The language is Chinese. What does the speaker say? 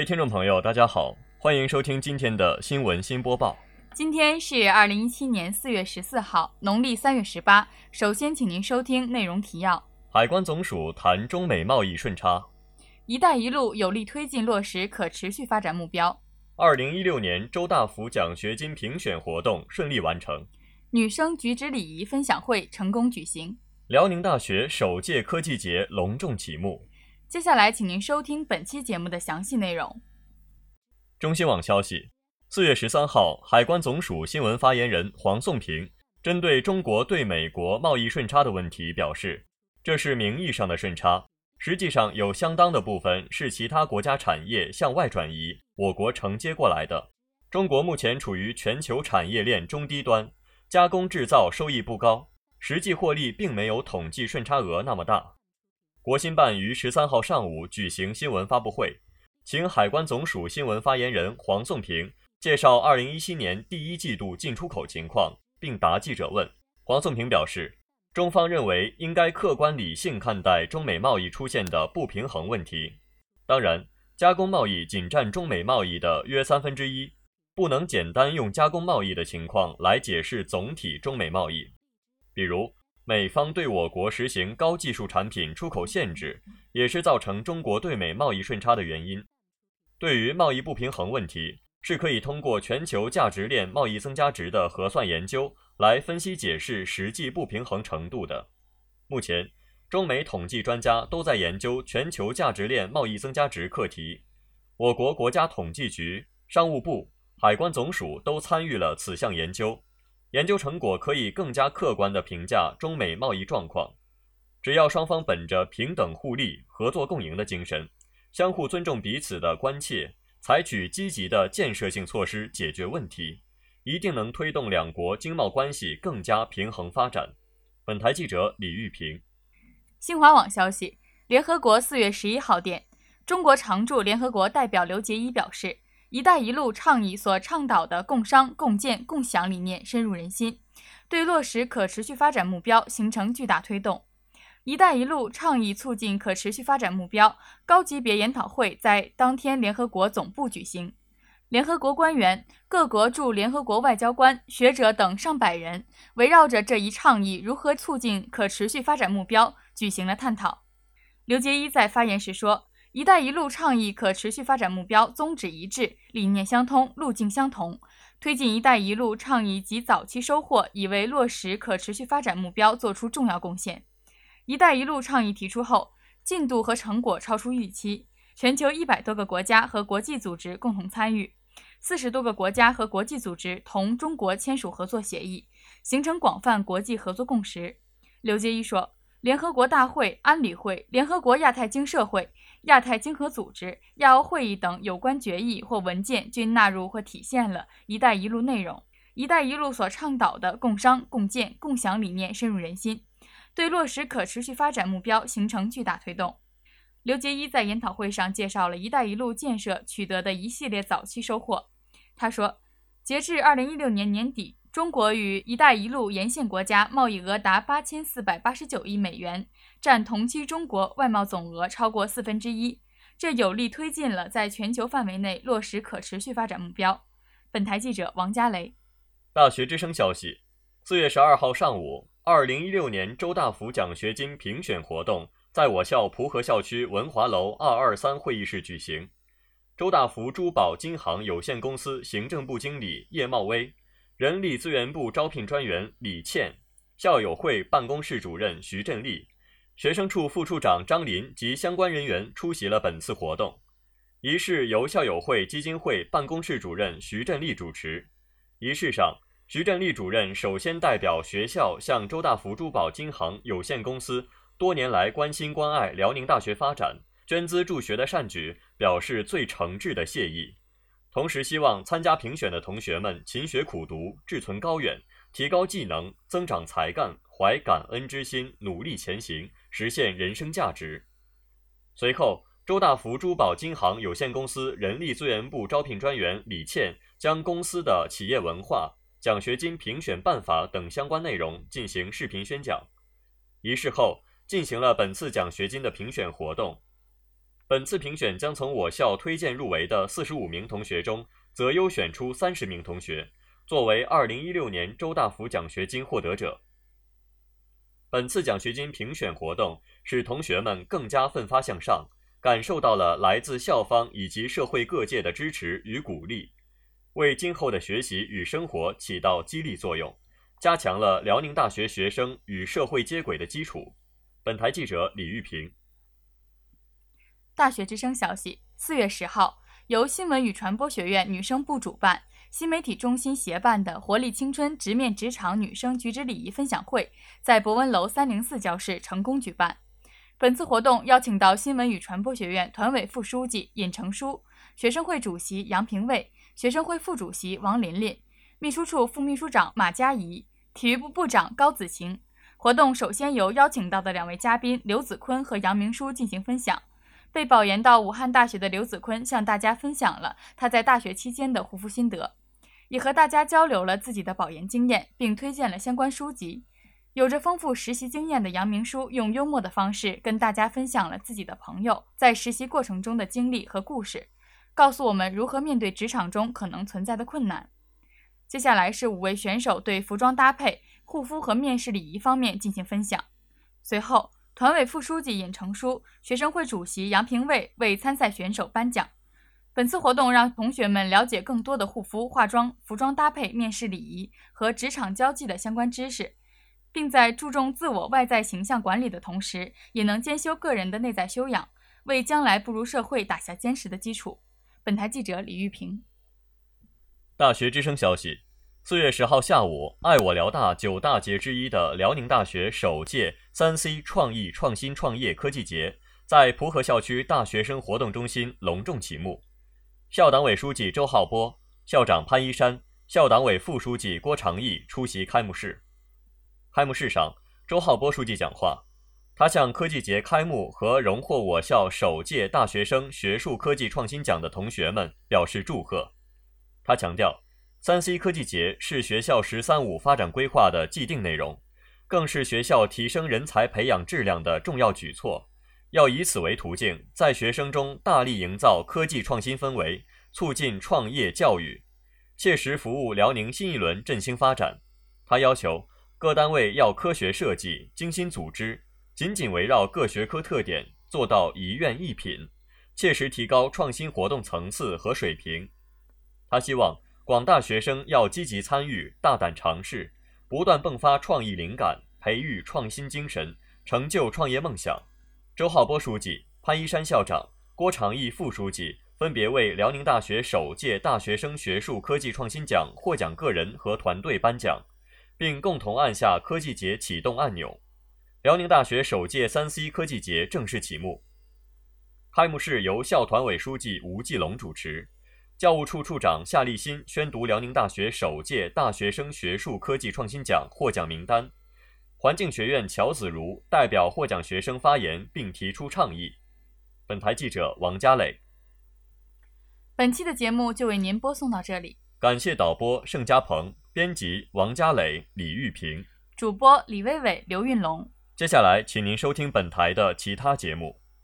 位听众朋友，大家好，欢迎收听今天的新闻新播报。今天是二零一七年四月十四号，农历三月十八。首先，请您收听内容提要：海关总署谈中美贸易顺差；“一带一路”有力推进落实可持续发展目标；二零一六年周大福奖学金评选活动顺利完成；女生举止礼仪分享会成功举行；辽宁大学首届科技节隆重启幕。接下来，请您收听本期节目的详细内容。中新网消息，四月十三号，海关总署新闻发言人黄颂平针对中国对美国贸易顺差的问题表示，这是名义上的顺差，实际上有相当的部分是其他国家产业向外转移，我国承接过来的。中国目前处于全球产业链中低端，加工制造收益不高，实际获利并没有统计顺差额那么大。国新办于十三号上午举行新闻发布会，请海关总署新闻发言人黄颂平介绍二零一七年第一季度进出口情况，并答记者问。黄颂平表示，中方认为应该客观理性看待中美贸易出现的不平衡问题。当然，加工贸易仅占中美贸易的约三分之一，不能简单用加工贸易的情况来解释总体中美贸易，比如。美方对我国实行高技术产品出口限制，也是造成中国对美贸易顺差的原因。对于贸易不平衡问题，是可以通过全球价值链贸易增加值的核算研究来分析解释实际不平衡程度的。目前，中美统计专家都在研究全球价值链贸易增加值课题，我国国家统计局、商务部、海关总署都参与了此项研究。研究成果可以更加客观地评价中美贸易状况。只要双方本着平等互利、合作共赢的精神，相互尊重彼此的关切，采取积极的建设性措施解决问题，一定能推动两国经贸关系更加平衡发展。本台记者李玉平。新华网消息，联合国四月十一号电，中国常驻联合国代表刘捷一表示。“一带一路”倡议所倡导的共商、共建、共享理念深入人心，对落实可持续发展目标形成巨大推动。“一带一路”倡议促进可持续发展目标高级别研讨会在当天联合国总部举行，联合国官员、各国驻联合国外交官、学者等上百人围绕着这一倡议如何促进可持续发展目标举行了探讨。刘杰一在发言时说。“一带一路”倡议可持续发展目标宗旨一致，理念相通，路径相同。推进“一带一路”倡议及早期收获，已为落实可持续发展目标作出重要贡献。“一带一路”倡议提出后，进度和成果超出预期。全球一百多个国家和国际组织共同参与，四十多个国家和国际组织同中国签署合作协议，形成广泛国际合作共识。刘杰一说。联合国大会、安理会、联合国亚太经社会、亚太经合组织、亚欧会议等有关决议或文件均纳入或体现了“一带一路”内容。“一带一路”所倡导的共商、共建、共享理念深入人心，对落实可持续发展目标形成巨大推动。刘杰一在研讨会上介绍了“一带一路”建设取得的一系列早期收获。他说，截至二零一六年年底。中国与“一带一路”沿线国家贸易额达八千四百八十九亿美元，占同期中国外贸总额超过四分之一。这有力推进了在全球范围内落实可持续发展目标。本台记者王佳雷。大学之声消息：四月十二号上午，二零一六年周大福奖学金评选活动在我校蒲河校区文华楼二二三会议室举行。周大福珠宝金行有限公司行政部经理叶茂威。人力资源部招聘专员李倩，校友会办公室主任徐振利，学生处副处长张林及相关人员出席了本次活动。仪式由校友会基金会办公室主任徐振利主持。仪式上，徐振利主任首先代表学校向周大福珠宝金行有限公司多年来关心关爱辽宁大学发展、捐资助学的善举表示最诚挚的谢意。同时，希望参加评选的同学们勤学苦读，志存高远，提高技能，增长才干，怀感恩之心，努力前行，实现人生价值。随后，周大福珠宝金行有限公司人力资源部招聘专员李倩将公司的企业文化、奖学金评选办法等相关内容进行视频宣讲。仪式后，进行了本次奖学金的评选活动。本次评选将从我校推荐入围的四十五名同学中择优选出三十名同学，作为二零一六年周大福奖学金获得者。本次奖学金评选活动使同学们更加奋发向上，感受到了来自校方以及社会各界的支持与鼓励，为今后的学习与生活起到激励作用，加强了辽宁大学学生与社会接轨的基础。本台记者李玉平。大学之声消息：四月十号，由新闻与传播学院女生部主办、新媒体中心协办的“活力青春，直面职场女生举止礼仪”分享会在博文楼三零四教室成功举办。本次活动邀请到新闻与传播学院团委副书记尹成书、学生会主席杨平卫、学生会副主席王琳琳、秘书处副秘书长马佳怡、体育部部长高子晴。活动首先由邀请到的两位嘉宾刘子坤和杨明书进行分享。被保研到武汉大学的刘子坤向大家分享了他在大学期间的护肤心得，也和大家交流了自己的保研经验，并推荐了相关书籍。有着丰富实习经验的杨明书用幽默的方式跟大家分享了自己的朋友在实习过程中的经历和故事，告诉我们如何面对职场中可能存在的困难。接下来是五位选手对服装搭配、护肤和面试礼仪方面进行分享，随后。团委副书记尹成书、学生会主席杨平卫为参赛选手颁奖。本次活动让同学们了解更多的护肤、化妆、服装搭配、面试礼仪和职场交际的相关知识，并在注重自我外在形象管理的同时，也能兼修个人的内在修养，为将来步入社会打下坚实的基础。本台记者李玉平。大学之声消息。四月十号下午，爱我辽大九大节之一的辽宁大学首届三 C 创意创新创业科技节在蒲河校区大学生活动中心隆重启幕。校党委书记周浩波、校长潘一山、校党委副书记郭长义出席开幕式。开幕式上，周浩波书记讲话，他向科技节开幕和荣获我校首届大学生学术科技创新奖的同学们表示祝贺。他强调。三 C 科技节是学校“十三五”发展规划的既定内容，更是学校提升人才培养质量的重要举措。要以此为途径，在学生中大力营造科技创新氛围，促进创业教育，切实服务辽宁新一轮振兴发展。他要求各单位要科学设计、精心组织，紧紧围绕各学科特点，做到一院一品，切实提高创新活动层次和水平。他希望。广大学生要积极参与，大胆尝试，不断迸发创意灵感，培育创新精神，成就创业梦想。周浩波书记、潘一山校长、郭长义副书记分别为辽宁大学首届大学生学术科技创新奖获奖个人和团队颁奖，并共同按下科技节启动按钮。辽宁大学首届三 C 科技节正式启幕。开幕式由校团委书记吴继龙主持。教务处处长夏立新宣读辽宁大学首届大学生学术科技创新奖获奖名单，环境学院乔子如代表获奖学生发言并提出倡议。本台记者王佳磊。本期的节目就为您播送到这里，感谢导播盛家鹏，编辑王佳磊、李玉平，主播李薇薇、刘运龙。接下来，请您收听本台的其他节目。